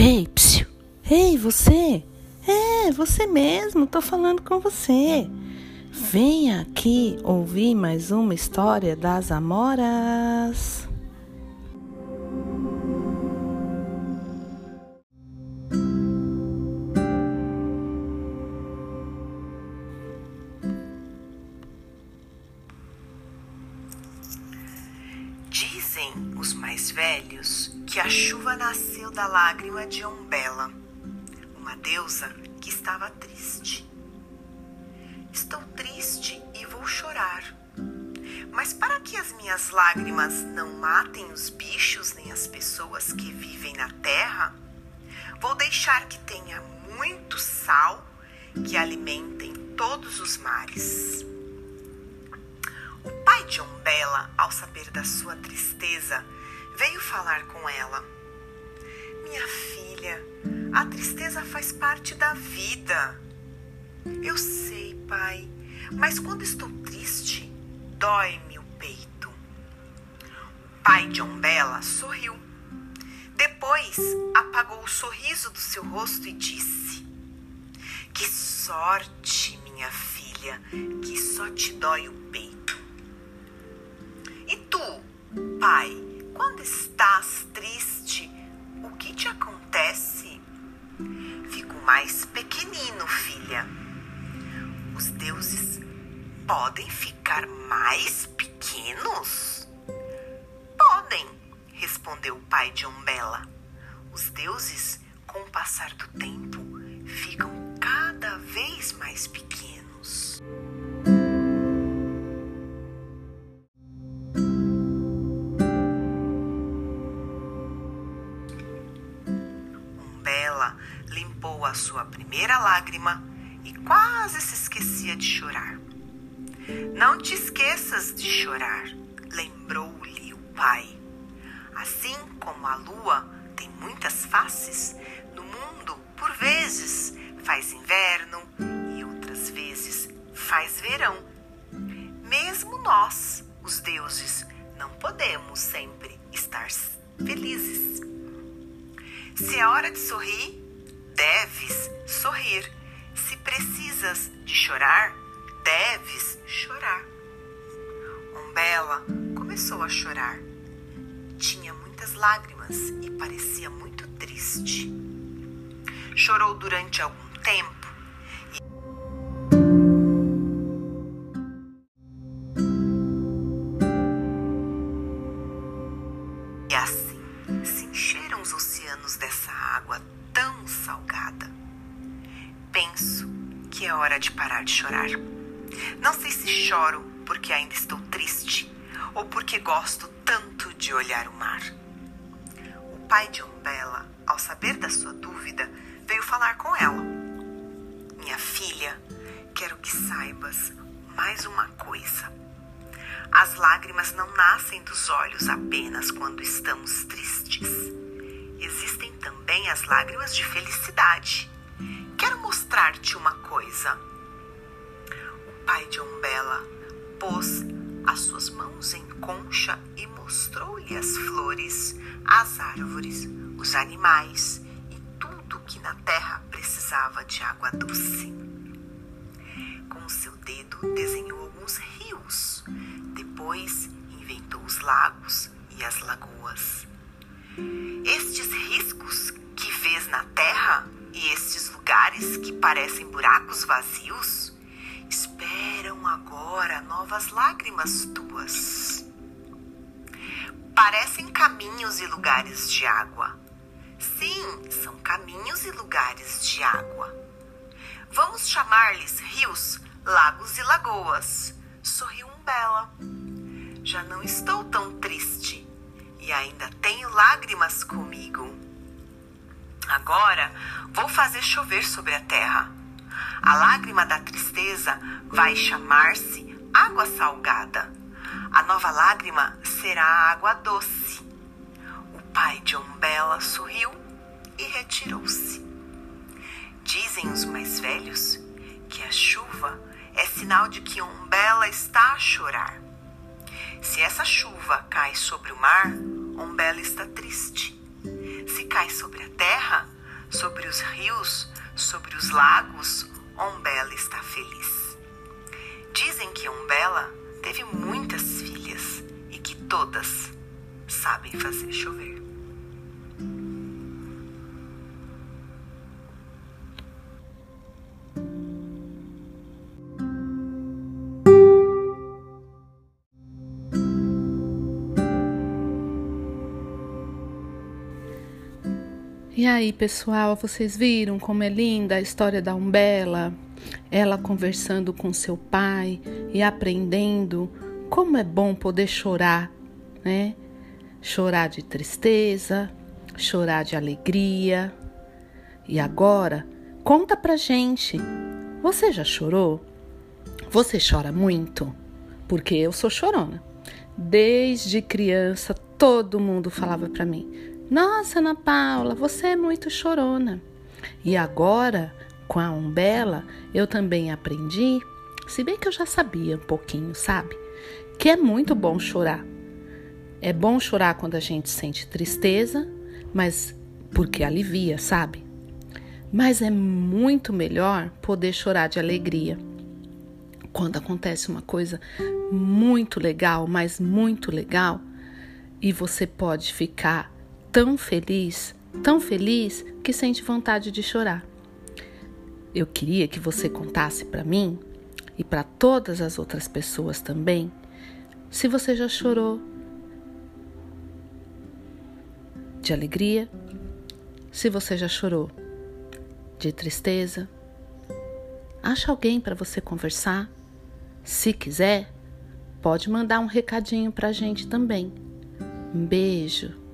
Ei, psiu! Ei, você! É, você mesmo, tô falando com você. Venha aqui ouvir mais uma história das Amoras. Mais velhos que a chuva nasceu da lágrima de Umbela, uma deusa que estava triste. Estou triste e vou chorar. Mas para que as minhas lágrimas não matem os bichos nem as pessoas que vivem na terra, vou deixar que tenha muito sal que alimentem todos os mares. O pai de Umbela, ao saber da sua tristeza, veio falar com ela. Minha filha, a tristeza faz parte da vida. Eu sei, pai, mas quando estou triste, dói-me o peito. O pai de Umbela sorriu. Depois apagou o sorriso do seu rosto e disse: Que sorte, minha filha, que só te dói o peito. E tu, pai, quando estás triste, o que te acontece? Fico mais pequenino, filha. Os deuses podem ficar mais pequenos? Podem, respondeu o pai de Umbela. Os deuses, com o passar do tempo, ficam cada vez mais pequenos. Limpou a sua primeira lágrima e quase se esquecia de chorar. Não te esqueças de chorar, lembrou-lhe o pai. Assim como a lua tem muitas faces, no mundo, por vezes, faz inverno e outras vezes faz verão. Mesmo nós, os deuses, não podemos sempre estar felizes. Se é hora de sorrir, deves sorrir. Se precisas de chorar, deves chorar. Umbela começou a chorar. Tinha muitas lágrimas e parecia muito triste. Chorou durante algum tempo Penso que é hora de parar de chorar. Não sei se choro porque ainda estou triste ou porque gosto tanto de olhar o mar. O pai de Umbela, ao saber da sua dúvida, veio falar com ela. Minha filha, quero que saibas mais uma coisa. As lágrimas não nascem dos olhos apenas quando estamos tristes. Existem também as lágrimas de felicidade. Mostrar-te uma coisa. O pai de Umbela pôs as suas mãos em concha e mostrou-lhe as flores, as árvores, os animais e tudo que na terra precisava de água doce. Com seu dedo desenhou alguns rios, depois inventou os lagos e as lagoas. Estes riscos que vês na terra e estes lugares que parecem buracos vazios esperam agora novas lágrimas tuas. Parecem caminhos e lugares de água. Sim, são caminhos e lugares de água. Vamos chamar-lhes rios, lagos e lagoas. Sorriu Umbela. Já não estou tão triste e ainda tenho lágrimas comigo. Agora vou fazer chover sobre a terra. A lágrima da tristeza vai chamar-se água salgada. A nova lágrima será água doce. O pai de Umbela sorriu e retirou-se. Dizem os mais velhos que a chuva é sinal de que Umbela está a chorar. Se essa chuva cai sobre o mar, Umbela está triste. Se cai sobre a terra, sobre os rios, sobre os lagos, Ombela está feliz. Dizem que Ombela teve muitas filhas e que todas sabem fazer chover. E aí, pessoal, vocês viram como é linda a história da Umbela? Ela conversando com seu pai e aprendendo como é bom poder chorar, né? Chorar de tristeza, chorar de alegria. E agora, conta pra gente. Você já chorou? Você chora muito? Porque eu sou chorona. Desde criança, todo mundo falava para mim: nossa, Ana Paula, você é muito chorona. E agora, com a Umbela, eu também aprendi, se bem que eu já sabia um pouquinho, sabe? Que é muito bom chorar. É bom chorar quando a gente sente tristeza, mas porque alivia, sabe? Mas é muito melhor poder chorar de alegria. Quando acontece uma coisa muito legal, mas muito legal, e você pode ficar tão feliz, tão feliz que sente vontade de chorar. Eu queria que você contasse para mim e para todas as outras pessoas também se você já chorou de alegria, se você já chorou de tristeza. Acha alguém para você conversar? Se quiser, pode mandar um recadinho para a gente também. Um beijo.